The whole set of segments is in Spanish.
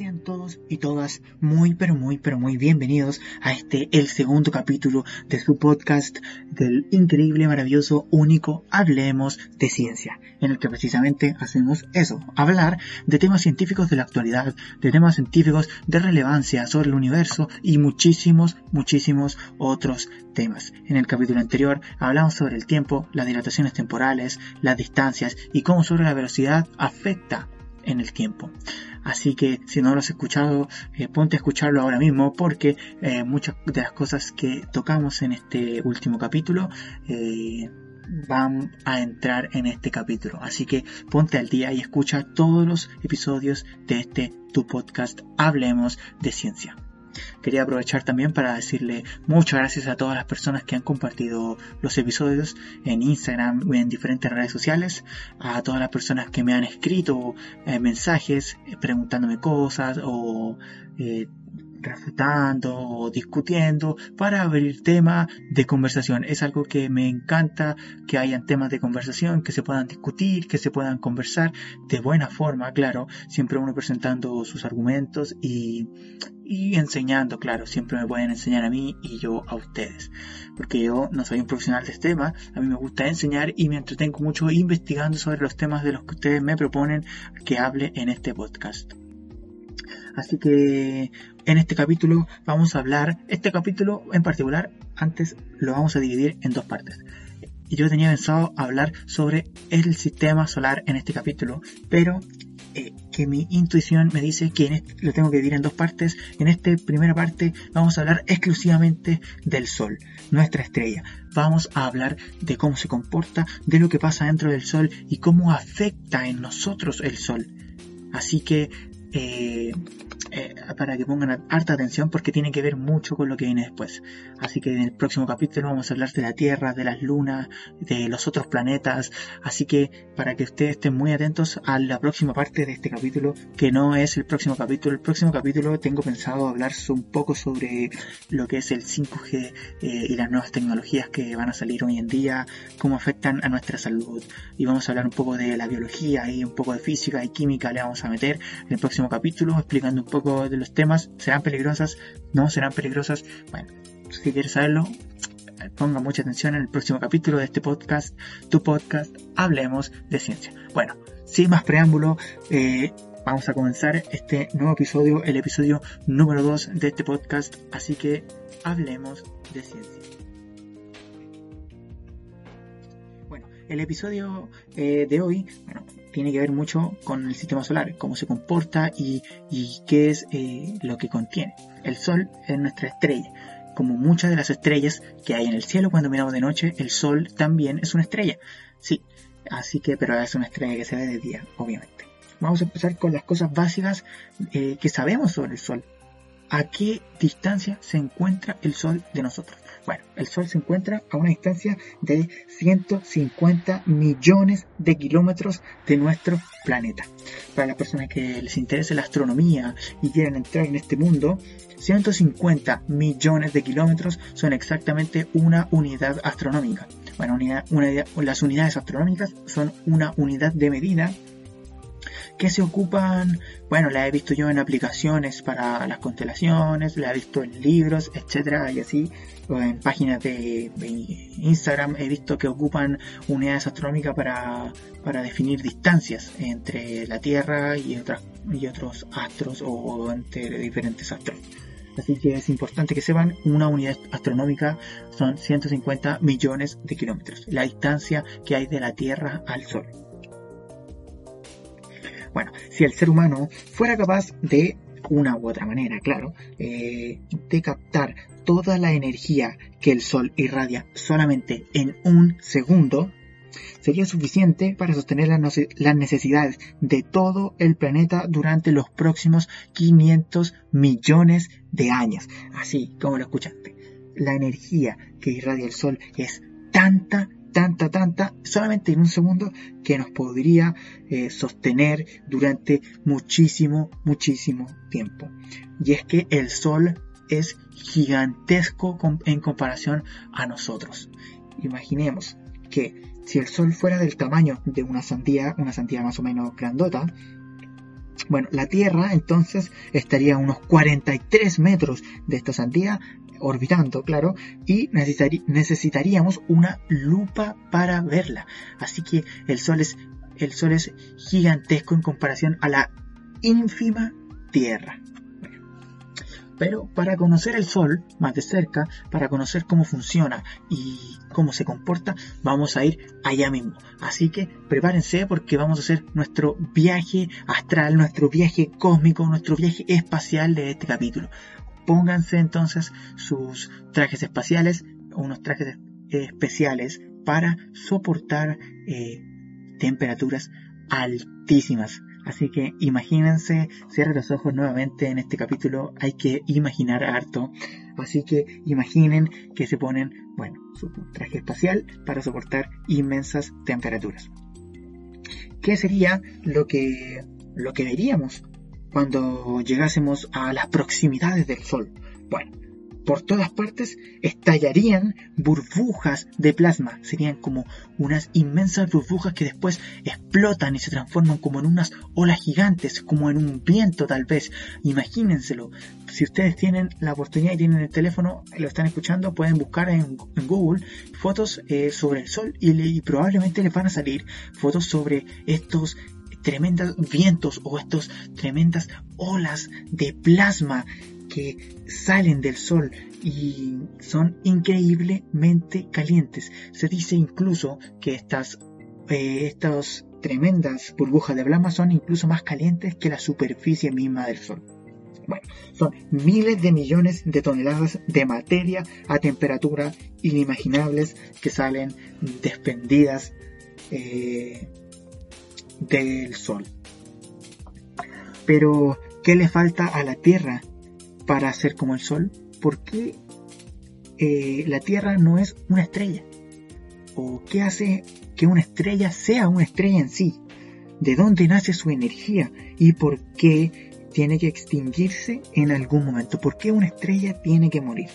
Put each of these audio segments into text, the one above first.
Sean todos y todas muy pero muy pero muy bienvenidos a este el segundo capítulo de su podcast del increíble, maravilloso, único Hablemos de Ciencia, en el que precisamente hacemos eso, hablar de temas científicos de la actualidad, de temas científicos de relevancia sobre el universo y muchísimos, muchísimos otros temas. En el capítulo anterior hablamos sobre el tiempo, las dilataciones temporales, las distancias y cómo sobre la velocidad afecta en el tiempo. Así que si no lo has escuchado, eh, ponte a escucharlo ahora mismo porque eh, muchas de las cosas que tocamos en este último capítulo eh, van a entrar en este capítulo. Así que ponte al día y escucha todos los episodios de este tu podcast Hablemos de Ciencia. Quería aprovechar también para decirle muchas gracias a todas las personas que han compartido los episodios en Instagram o en diferentes redes sociales, a todas las personas que me han escrito eh, mensajes eh, preguntándome cosas o eh, refutando o discutiendo para abrir tema de conversación. Es algo que me encanta que hayan temas de conversación, que se puedan discutir, que se puedan conversar de buena forma, claro, siempre uno presentando sus argumentos y, y enseñando, claro, siempre me pueden enseñar a mí y yo a ustedes. Porque yo no soy un profesional de este tema, a mí me gusta enseñar y me entretengo mucho investigando sobre los temas de los que ustedes me proponen que hable en este podcast. Así que en este capítulo vamos a hablar, este capítulo en particular, antes lo vamos a dividir en dos partes. Yo tenía pensado hablar sobre el sistema solar en este capítulo, pero eh, que mi intuición me dice que lo tengo que dividir en dos partes. En esta primera parte vamos a hablar exclusivamente del Sol, nuestra estrella. Vamos a hablar de cómo se comporta, de lo que pasa dentro del Sol y cómo afecta en nosotros el Sol. Así que eh, eh, para que pongan harta atención porque tiene que ver mucho con lo que viene después. Así que en el próximo capítulo vamos a hablar de la Tierra, de las lunas, de los otros planetas. Así que para que ustedes estén muy atentos a la próxima parte de este capítulo, que no es el próximo capítulo. El próximo capítulo tengo pensado hablar un poco sobre lo que es el 5G eh, y las nuevas tecnologías que van a salir hoy en día, cómo afectan a nuestra salud. Y vamos a hablar un poco de la biología y un poco de física y química le vamos a meter en el próximo capítulo explicando un poco de los temas. ¿Serán peligrosas? ¿No serán peligrosas? Bueno, si quieres saberlo, ponga mucha atención en el próximo capítulo de este podcast, tu podcast, Hablemos de Ciencia. Bueno, sin más preámbulo, eh, vamos a comenzar este nuevo episodio, el episodio número 2 de este podcast, así que hablemos de ciencia. Bueno, el episodio eh, de hoy, bueno, tiene que ver mucho con el sistema solar, cómo se comporta y, qué es eh, lo que contiene. El Sol es nuestra estrella. Como muchas de las estrellas que hay en el cielo cuando miramos de noche, el Sol también es una estrella. Sí, así que, pero es una estrella que se ve de día, obviamente. Vamos a empezar con las cosas básicas eh, que sabemos sobre el Sol. ¿A qué distancia se encuentra el Sol de nosotros? Bueno, el Sol se encuentra a una distancia de 150 millones de kilómetros de nuestro planeta. Para las personas que les interese la astronomía y quieren entrar en este mundo, 150 millones de kilómetros son exactamente una unidad astronómica. Bueno, las unidades astronómicas son una unidad de medida que se ocupan, bueno, la he visto yo en aplicaciones para las constelaciones, la he visto en libros, etcétera, y así, en páginas de, Instagram he visto que ocupan unidades astronómicas para, para definir distancias entre la Tierra y, otras, y otros astros o entre diferentes astros. Así que es importante que sepan, una unidad astronómica son 150 millones de kilómetros, la distancia que hay de la Tierra al Sol. Bueno, si el ser humano fuera capaz de una u otra manera, claro, eh, de captar toda la energía que el Sol irradia solamente en un segundo, sería suficiente para sostener las necesidades de todo el planeta durante los próximos 500 millones de años. Así como lo escuchaste. La energía que irradia el Sol es tanta, tanta, tanta, solamente en un segundo, que nos podría eh, sostener durante muchísimo, muchísimo tiempo. Y es que el Sol es gigantesco en comparación a nosotros. Imaginemos que si el Sol fuera del tamaño de una sandía, una sandía más o menos grandota, Bueno, la Tierra entonces estaría a unos 43 metros de esta sandía, orbitando, claro, y necesitaríamos una lupa para verla. Así que el Sol es, gigantesco en comparación a la ínfima Tierra. Pero para conocer el Sol más de cerca, para conocer cómo funciona y cómo se comporta, vamos a ir allá mismo. Así que prepárense porque vamos a hacer nuestro viaje astral, nuestro viaje cósmico, nuestro viaje espacial de este capítulo. Pónganse entonces sus trajes espaciales, unos trajes especiales para soportar eh, temperaturas altísimas. Así que imagínense, cierren los ojos nuevamente en este capítulo, hay que imaginar harto. Así que imaginen que se ponen, bueno, su traje espacial para soportar inmensas temperaturas. ¿Qué sería lo que, lo que veríamos cuando llegásemos a las proximidades del Sol? Bueno, por todas partes estallarían burbujas de plasma. Serían como unas inmensas burbujas que después explotan y se transforman como en unas olas gigantes, como en un viento tal vez. Imagínenselo. Si ustedes tienen la oportunidad y tienen el teléfono, lo están escuchando, pueden buscar en, Google fotos eh, sobre el Sol y, probablemente les van a salir fotos sobre estos tremendos vientos o estos tremendas olas de plasma que salen del sol y son increíblemente calientes. Se dice incluso que estas, eh, tremendas burbujas de plasma son incluso más calientes que la superficie misma del sol. Bueno, son miles de millones de toneladas de materia a temperatura inimaginables que salen desprendidas eh, del Sol. Pero, ¿qué le falta a la Tierra para ser como el Sol? ¿Por qué eh, la Tierra no es una estrella? ¿O qué hace que una estrella sea una estrella en sí? ¿De dónde nace su energía? ¿Y por qué tiene que extinguirse en algún momento? ¿Por qué una estrella tiene que morir?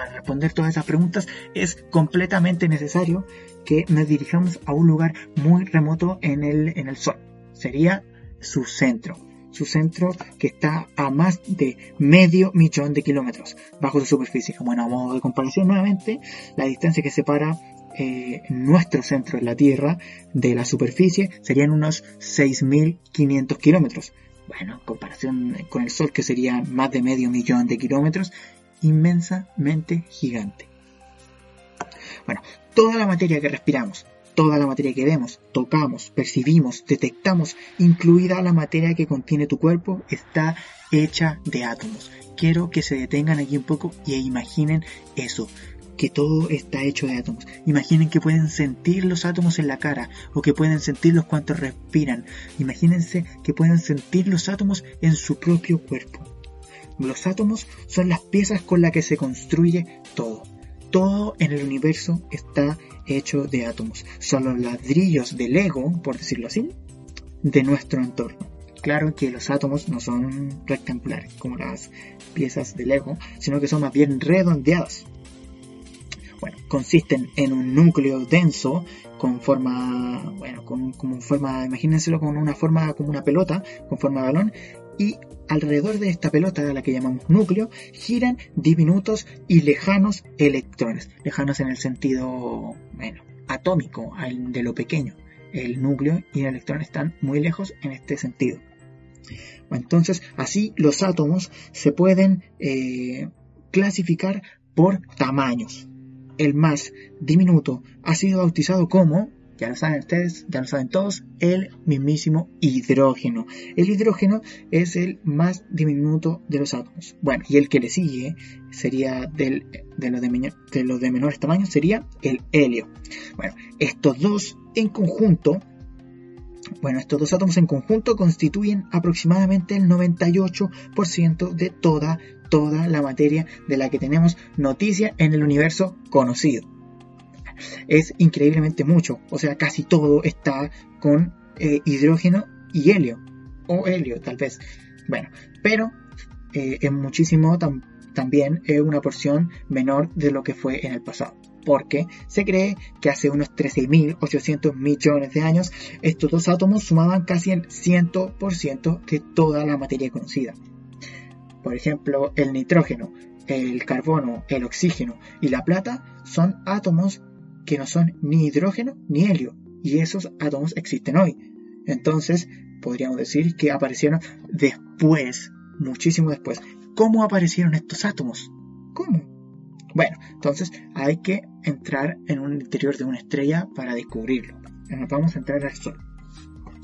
Para responder todas esas preguntas es completamente necesario que nos dirijamos a un lugar muy remoto en el, en el Sol. Sería su centro su centro que está a más de medio millón de kilómetros bajo su superficie. Bueno, a modo de comparación nuevamente, la distancia que separa eh, nuestro centro en la Tierra de la superficie serían unos 6.500 kilómetros. Bueno, en comparación con el Sol que sería más de medio millón de kilómetros, inmensamente gigante. Bueno, toda la materia que respiramos, Toda la materia que vemos, tocamos, percibimos, detectamos, incluida la materia que contiene tu cuerpo, está hecha de átomos. Quiero que se detengan aquí un poco y imaginen eso, que todo está hecho de átomos. Imaginen que pueden sentir los átomos en la cara o que pueden sentirlos cuando respiran. Imagínense que pueden sentir los átomos en su propio cuerpo. Los átomos son las piezas con las que se construye todo. Todo en el universo está hecho de átomos. Son los ladrillos del ego, por decirlo así, de nuestro entorno. Claro que los átomos no son rectangulares como las piezas del Lego, sino que son más bien redondeadas. Bueno, consisten en un núcleo denso con forma, bueno, con, forma, imagínenselo con una forma como una pelota, con forma de balón, y alrededor de esta pelota, a la que llamamos núcleo, giran diminutos y lejanos electrones. Lejanos en el sentido, bueno, atómico, de lo pequeño. El núcleo y el electrón están muy lejos en este sentido. Entonces, así los átomos se pueden eh, clasificar por tamaños. El más diminuto ha sido bautizado como ya lo saben ustedes, ya lo saben todos, el mismísimo hidrógeno. El hidrógeno es el más diminuto de los átomos. Bueno, y el que le sigue sería del, de, los de, menores tamaños, sería el helio. Bueno, estos dos en conjunto bueno, estos dos átomos en conjunto constituyen aproximadamente el 98% de toda, toda la materia de la que tenemos noticia en el universo conocido es increíblemente mucho. O sea, casi todo está con eh, hidrógeno y helio. O helio, tal vez. Bueno, pero eh, es muchísimo también es una porción menor de lo que fue en el pasado. porque se cree que hace unos 13.800 millones de años estos dos átomos sumaban casi el 100% de toda la materia conocida. Por ejemplo, el nitrógeno, el carbono, el oxígeno y la plata son átomos que no son ni hidrógeno ni helio, y esos átomos existen hoy. Entonces, podríamos decir que aparecieron después, muchísimo después. ¿Cómo aparecieron estos átomos? ¿Cómo? Bueno, entonces hay que entrar en un interior de una estrella para descubrirlo. Vamos a entrar al Sol.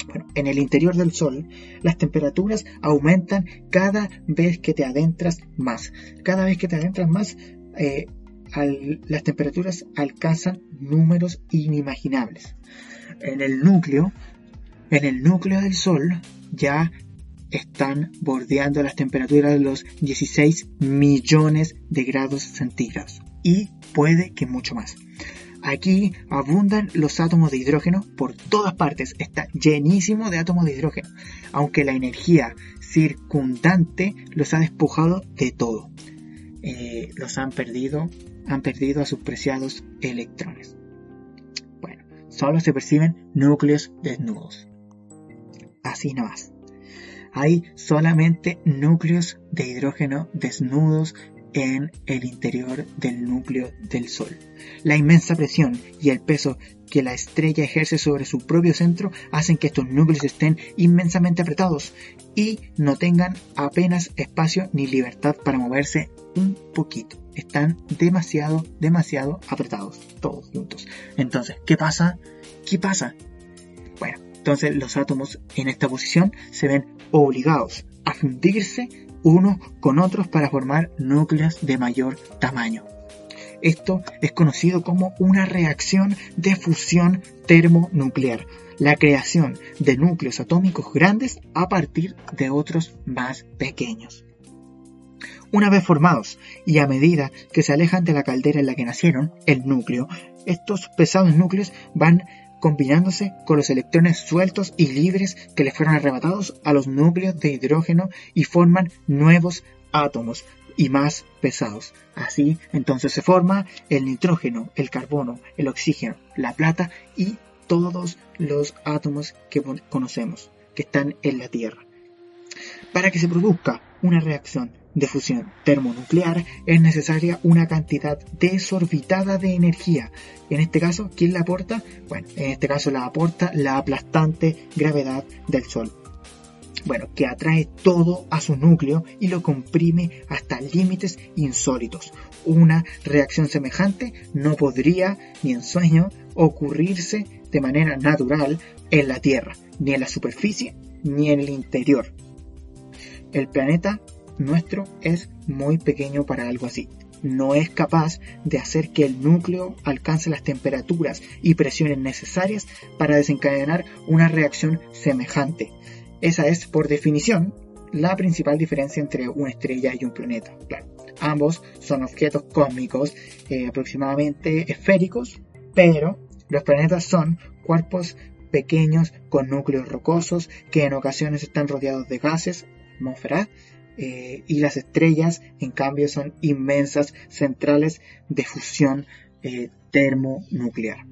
Bueno, en el interior del Sol, las temperaturas aumentan cada vez que te adentras más. Cada vez que te adentras más, eh, las temperaturas alcanzan números inimaginables. En el núcleo, en el núcleo del Sol, ya están bordeando las temperaturas de los 16 millones de grados centígrados y puede que mucho más. Aquí abundan los átomos de hidrógeno por todas partes, está llenísimo de átomos de hidrógeno, aunque la energía circundante los ha despojado de todo. Eh, los han perdido, han perdido a sus preciados electrones. Bueno, solo se perciben núcleos desnudos. Así más hay solamente núcleos de hidrógeno desnudos en el interior del núcleo del Sol. La inmensa presión y el peso que la estrella ejerce sobre su propio centro hacen que estos núcleos estén inmensamente apretados y no tengan apenas espacio ni libertad para moverse un poquito. Están demasiado, demasiado apretados, todos juntos. Entonces, ¿qué pasa? ¿Qué pasa? Bueno, entonces los átomos en esta posición se ven obligados a fundirse unos con otros para formar núcleos de mayor tamaño. Esto es conocido como una reacción de fusión termonuclear, la creación de núcleos atómicos grandes a partir de otros más pequeños. Una vez formados y a medida que se alejan de la caldera en la que nacieron, el núcleo, estos pesados núcleos van combinándose con los electrones sueltos y libres que le fueron arrebatados a los núcleos de hidrógeno y forman nuevos átomos y más pesados. Así, entonces se forma el nitrógeno, el carbono, el oxígeno, la plata y todos los átomos que conocemos, que están en la Tierra. Para que se produzca una reacción de fusión termonuclear es necesaria una cantidad desorbitada de energía. En este caso, ¿quién la aporta? Bueno, en este caso la aporta la aplastante gravedad del Sol. Bueno, que atrae todo a su núcleo y lo comprime hasta límites insólitos. Una reacción semejante no podría, ni en sueño, ocurrirse de manera natural en la Tierra, ni en la superficie, ni en el interior. El planeta nuestro es muy pequeño para algo así. No es capaz de hacer que el núcleo alcance las temperaturas y presiones necesarias para desencadenar una reacción semejante. Esa es, por definición, la principal diferencia entre una estrella y un planeta. ambos son objetos cósmicos eh, aproximadamente esféricos, pero los planetas son cuerpos pequeños con núcleos rocosos que en ocasiones están rodeados de gases, atmósfera, eh, y las estrellas en cambio son inmensas centrales de fusión eh, termonuclear.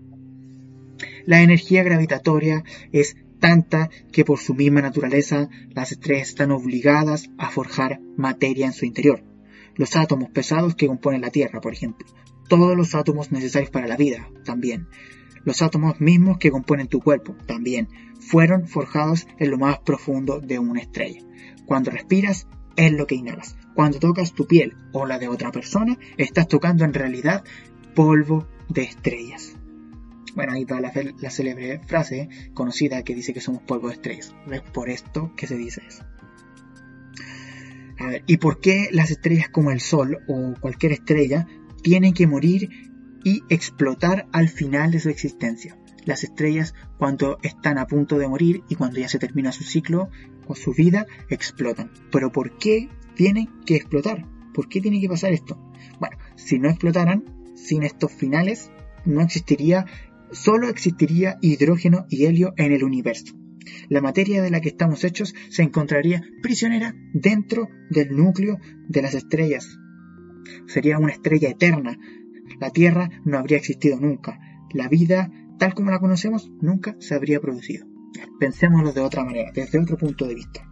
La energía gravitatoria es tanta que por su misma naturaleza las estrellas están obligadas a forjar materia en su interior. Los átomos pesados que componen la Tierra, por ejemplo. Todos los átomos necesarios para la vida, también. Los átomos mismos que componen tu cuerpo, también, fueron forjados en lo más profundo de una estrella. Cuando respiras, es lo que inhalas. Cuando tocas tu piel o la de otra persona, estás tocando en realidad polvo de estrellas. Bueno, ahí va la, célebre frase conocida que dice que somos polvo de estrellas. Es por esto que se dice eso. A ver, ¿y por qué las estrellas como el Sol o cualquier estrella tienen que morir y explotar al final de su existencia? Las estrellas cuando están a punto de morir y cuando ya se termina su ciclo o su vida explotan. Pero ¿por qué tienen que explotar? ¿Por qué tiene que pasar esto? Bueno, si no explotaran, sin estos finales, no existiría, solo existiría hidrógeno y helio en el universo. La materia de la que estamos hechos se encontraría prisionera dentro del núcleo de las estrellas. Sería una estrella eterna. la Tierra no habría existido nunca. La vida, tal como la conocemos, nunca se habría producido. Pensémoslo de otra manera, desde otro punto de vista.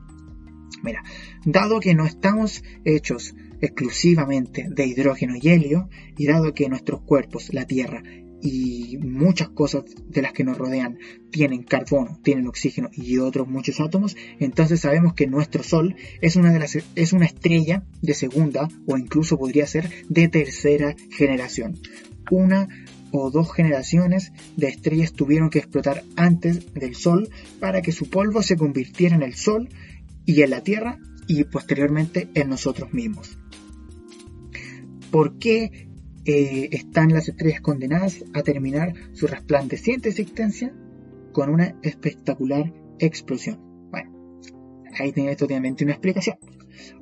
Mira, dado que no estamos hechos exclusivamente de hidrógeno y helio, y dado que nuestros cuerpos, la Tierra y muchas cosas de las que nos rodean tienen carbono, tienen oxígeno y otros muchos átomos, entonces sabemos que nuestro Sol es una, de las, es una estrella de segunda o incluso podría ser de tercera generación. Una o dos generaciones de estrellas tuvieron que explotar antes del Sol para que su polvo se convirtiera en el Sol y en la Tierra y posteriormente en nosotros mismos. ¿Por qué eh, están las estrellas condenadas a terminar su resplandeciente existencia con una espectacular explosión? Bueno, ahí tiene obviamente una explicación.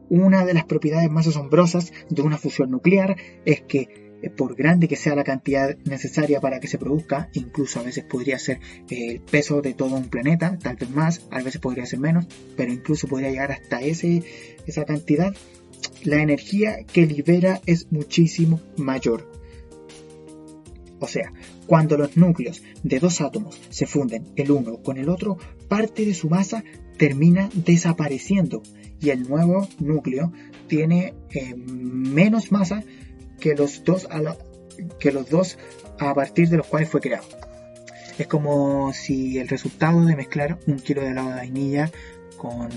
Una de las propiedades más asombrosas de una fusión nuclear es que por grande que sea la cantidad necesaria para que se produzca, incluso a veces podría ser eh, el peso de todo un planeta, tal vez más, a veces podría ser menos, pero incluso podría llegar hasta ese, esa cantidad, la energía que libera es muchísimo mayor. O sea, cuando los núcleos de dos átomos se funden el uno con el otro, parte de su masa termina desapareciendo y el nuevo núcleo tiene eh, menos masa que los, dos a que los dos a partir de los cuales fue creado. Es como si el resultado de mezclar un kilo de helado de vainilla con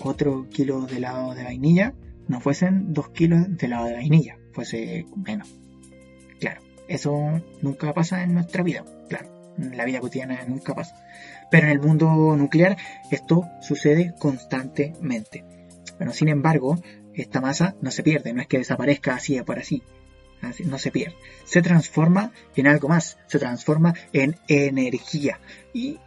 otro kilo de helado de vainilla no fuesen 2 kilos de helado de vainilla, fuese menos. Claro, eso nunca pasa en nuestra vida, claro, en la vida cotidiana nunca pasa. Pero en el mundo nuclear esto sucede constantemente. Bueno, sin embargo, esta masa no se pierde, no es que desaparezca así por así, así no se pierde. Se transforma en algo más, se transforma en energía. ¿Y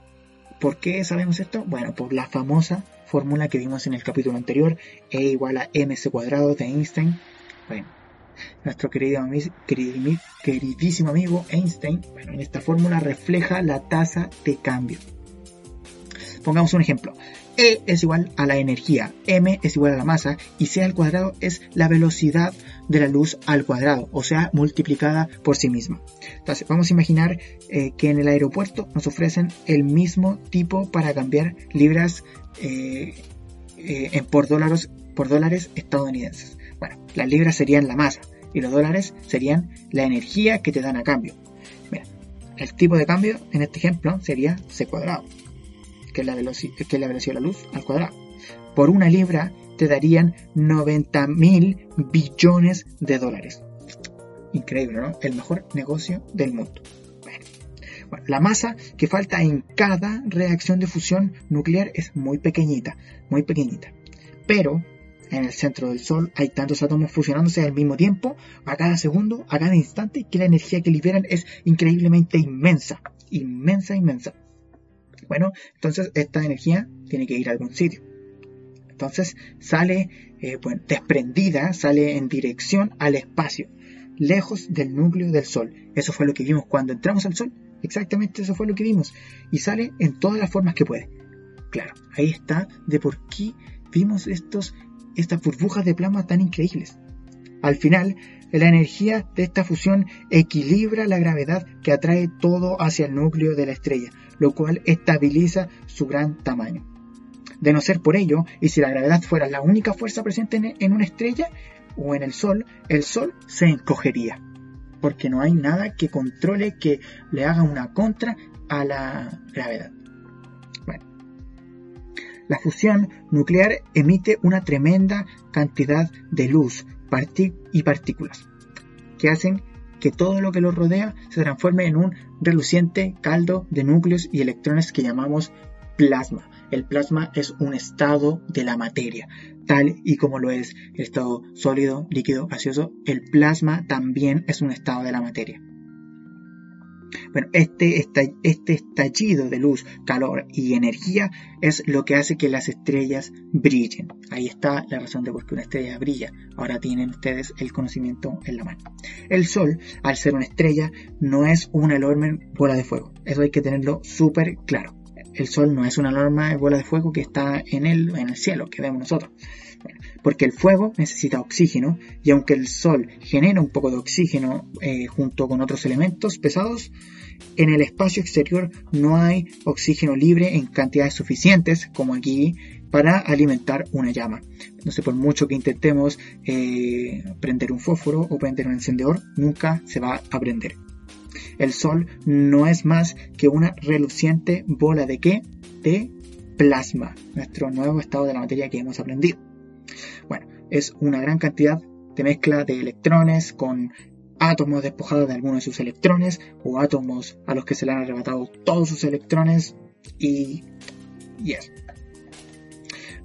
por qué sabemos esto? Bueno, por la famosa fórmula que vimos en el capítulo anterior, E igual a mc cuadrado de Einstein. Bueno, nuestro querido, queridísimo amigo Einstein, bueno, en esta fórmula refleja la tasa de cambio. Pongamos un ejemplo. E es igual a la energía, m es igual a la masa y c al cuadrado es la velocidad de la luz al cuadrado, o sea, multiplicada por sí misma. Entonces, vamos a imaginar eh, que en el aeropuerto nos ofrecen el mismo tipo para cambiar libras eh, eh, por, dólares, por dólares estadounidenses. Bueno, las libras serían la masa y los dólares serían la energía que te dan a cambio. El tipo de cambio en este ejemplo sería c cuadrado que es la, que la velocidad de la luz al cuadrado. Por una libra te darían 90 mil billones de dólares. Increíble, ¿no? El mejor negocio del mundo. La masa que falta en cada reacción de fusión nuclear es muy pequeñita, muy pequeñita. Pero en el centro del Sol hay tantos átomos fusionándose al mismo tiempo, a cada segundo, a cada instante, que la energía que liberan es increíblemente inmensa, inmensa, inmensa. Bueno, entonces esta energía tiene que ir a algún sitio. Entonces sale eh, desprendida, sale en dirección al espacio, lejos del núcleo del Sol. Eso fue lo que vimos cuando entramos al Sol. Exactamente eso fue lo que vimos. Y sale en todas las formas que puede. Claro, ahí está de por qué vimos estos, estas burbujas de plasma tan increíbles. Al final, la energía de esta fusión equilibra la gravedad que atrae todo hacia el núcleo de la estrella, lo cual estabiliza su gran tamaño. De no ser por ello, y si la gravedad fuera la única fuerza presente en una estrella o en el Sol, el Sol se encogería, porque no hay nada que controle que le haga una contra a la gravedad. Bueno, la fusión nuclear emite una tremenda cantidad de luz y partículas, que hacen que todo lo que lo rodea se transforme en un reluciente caldo de núcleos y electrones que llamamos plasma. El plasma es un estado de la materia, tal y como lo es el estado sólido, líquido, gaseoso, el plasma también es un estado de la materia. Bueno, este, este estallido de luz, calor y energía es lo que hace que las estrellas brillen. Ahí está la razón de por qué una estrella brilla. Ahora tienen ustedes el conocimiento en la mano. El Sol, al ser una estrella, no es una enorme bola de fuego. Eso hay que tenerlo súper claro. el Sol no es una norma de bola de fuego que está en el, en el cielo, que vemos nosotros. Porque el fuego necesita oxígeno y aunque el Sol genera un poco de oxígeno eh, junto con otros elementos pesados, en el espacio exterior no hay oxígeno libre en cantidades suficientes, como aquí, para alimentar una llama. Sé, por mucho que intentemos eh, prender un fósforo o prender un encendedor, nunca se va a prender. El Sol no es más que una reluciente bola de qué? De plasma, nuestro nuevo estado de la materia que hemos aprendido. Bueno, es una gran cantidad de mezcla de electrones con átomos despojados de algunos de sus electrones o átomos a los que se le han arrebatado todos sus electrones y, y.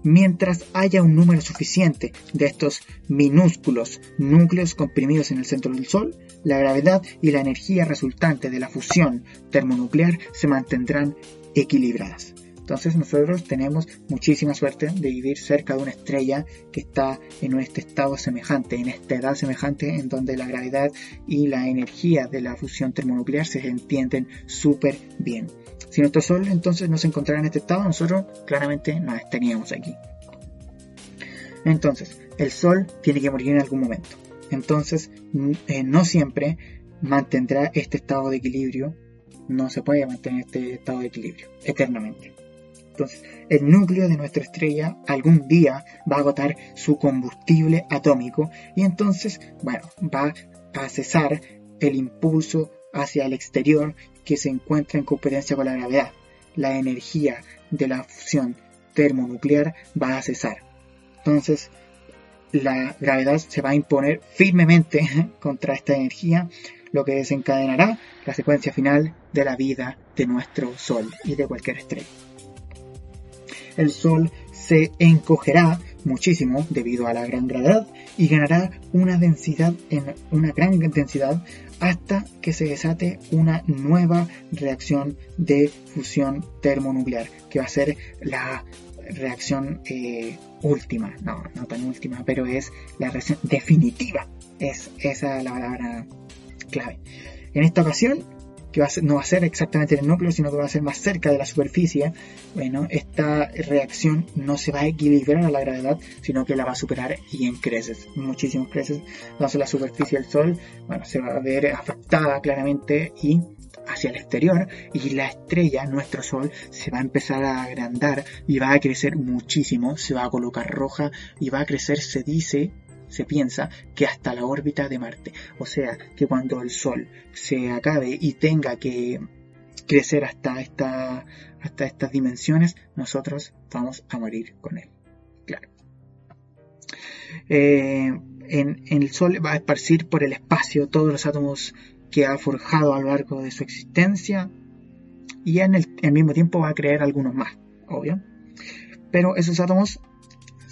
Mientras haya un número suficiente de estos minúsculos núcleos comprimidos en el centro del Sol, la gravedad y la energía resultante de la fusión termonuclear se mantendrán equilibradas. Entonces nosotros tenemos muchísima suerte de vivir cerca de una estrella que está en este estado semejante, en esta edad semejante en donde la gravedad y la energía de la fusión termonuclear se entienden súper bien. Si nuestro Sol entonces no se encontrara en este estado, nosotros claramente no estaríamos aquí. Entonces, el Sol tiene que morir en algún momento. Entonces, eh, no siempre mantendrá este estado de equilibrio. No se puede mantener este estado de equilibrio eternamente. Entonces, el núcleo de nuestra estrella algún día va a agotar su combustible atómico y entonces, bueno, va a cesar el impulso hacia el exterior que se encuentra en competencia con la gravedad. La energía de la fusión termonuclear va a cesar. Entonces, la gravedad se va a imponer firmemente contra esta energía, lo que desencadenará la secuencia final de la vida de nuestro Sol y de cualquier estrella el Sol se encogerá muchísimo debido a la gran gravedad y ganará una densidad en una gran densidad hasta que se desate una nueva reacción de fusión termonuclear que va a ser la reacción eh, última. No no tan última pero es la reacción definitiva. Es esa la palabra clave. En esta ocasión no va a ser exactamente en el núcleo, sino que va a ser más cerca de la superficie, bueno, esta reacción no se va a equilibrar a la gravedad, sino que la va a superar y en creces, muchísimos creces. Entonces la superficie del Sol, bueno, se va a ver afectada claramente y hacia el exterior y la estrella, nuestro Sol, se va a empezar a agrandar y va a crecer muchísimo, se va a colocar roja y va a crecer, se dice, se piensa que hasta la órbita de Marte. O sea, que cuando el Sol se acabe y tenga que crecer hasta, esta, hasta estas dimensiones, nosotros vamos a morir con él. Claro. Eh, en, el Sol va a esparcir por el espacio todos los átomos que ha forjado a lo largo de su existencia y en el, el mismo tiempo va a crear algunos más, obvio. Pero esos átomos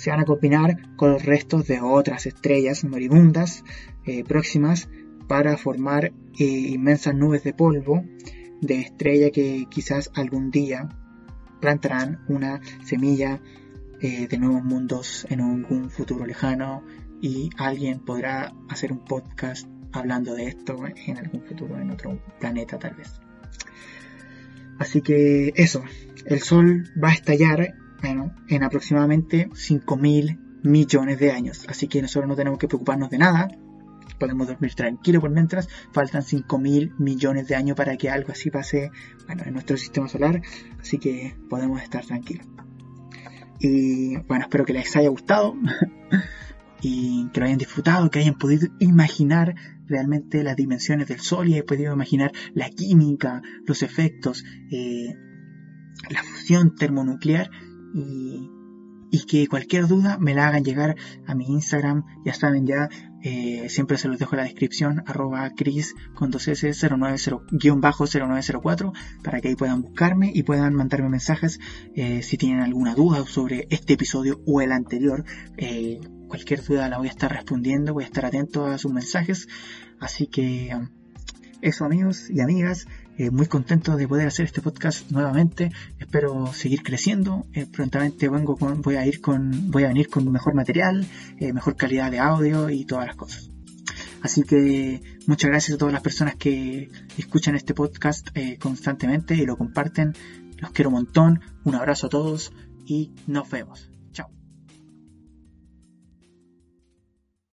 se van a combinar con los restos de otras estrellas moribundas eh, próximas para formar eh, inmensas nubes de polvo de estrella que quizás algún día plantarán una semilla eh, de nuevos mundos en algún futuro lejano y alguien podrá hacer un podcast hablando de esto en algún futuro en otro planeta tal vez. Así que eso, el Sol va a estallar en aproximadamente 5.000 millones de años. Así que nosotros no tenemos que preocuparnos de nada. Podemos dormir tranquilo por mientras. Faltan 5.000 millones de años para que algo así pase en nuestro sistema solar. Así que podemos estar tranquilos. Y bueno, espero que les haya gustado. y que lo hayan disfrutado, que hayan podido imaginar realmente las dimensiones del Sol y hayan podido imaginar la química, los efectos, eh, la fusión termonuclear y, que cualquier duda me la hagan llegar a mi Instagram, ya saben ya, eh, siempre se los dejo en la descripción, arroba cris con 0904 para que ahí puedan buscarme y puedan mandarme mensajes eh, si tienen alguna duda sobre este episodio o el anterior. Eh, cualquier duda la voy a estar respondiendo, voy a estar atento a sus mensajes. Así que eso amigos y amigas, eh, muy contento de poder hacer este podcast nuevamente. Espero seguir creciendo. Eh, prontamente vengo voy a ir con, voy a venir con mejor material, eh, mejor calidad de audio y todas las cosas. Así que muchas gracias a todas las personas que escuchan este podcast constantemente y lo comparten. Los quiero un montón, un abrazo a todos y nos vemos.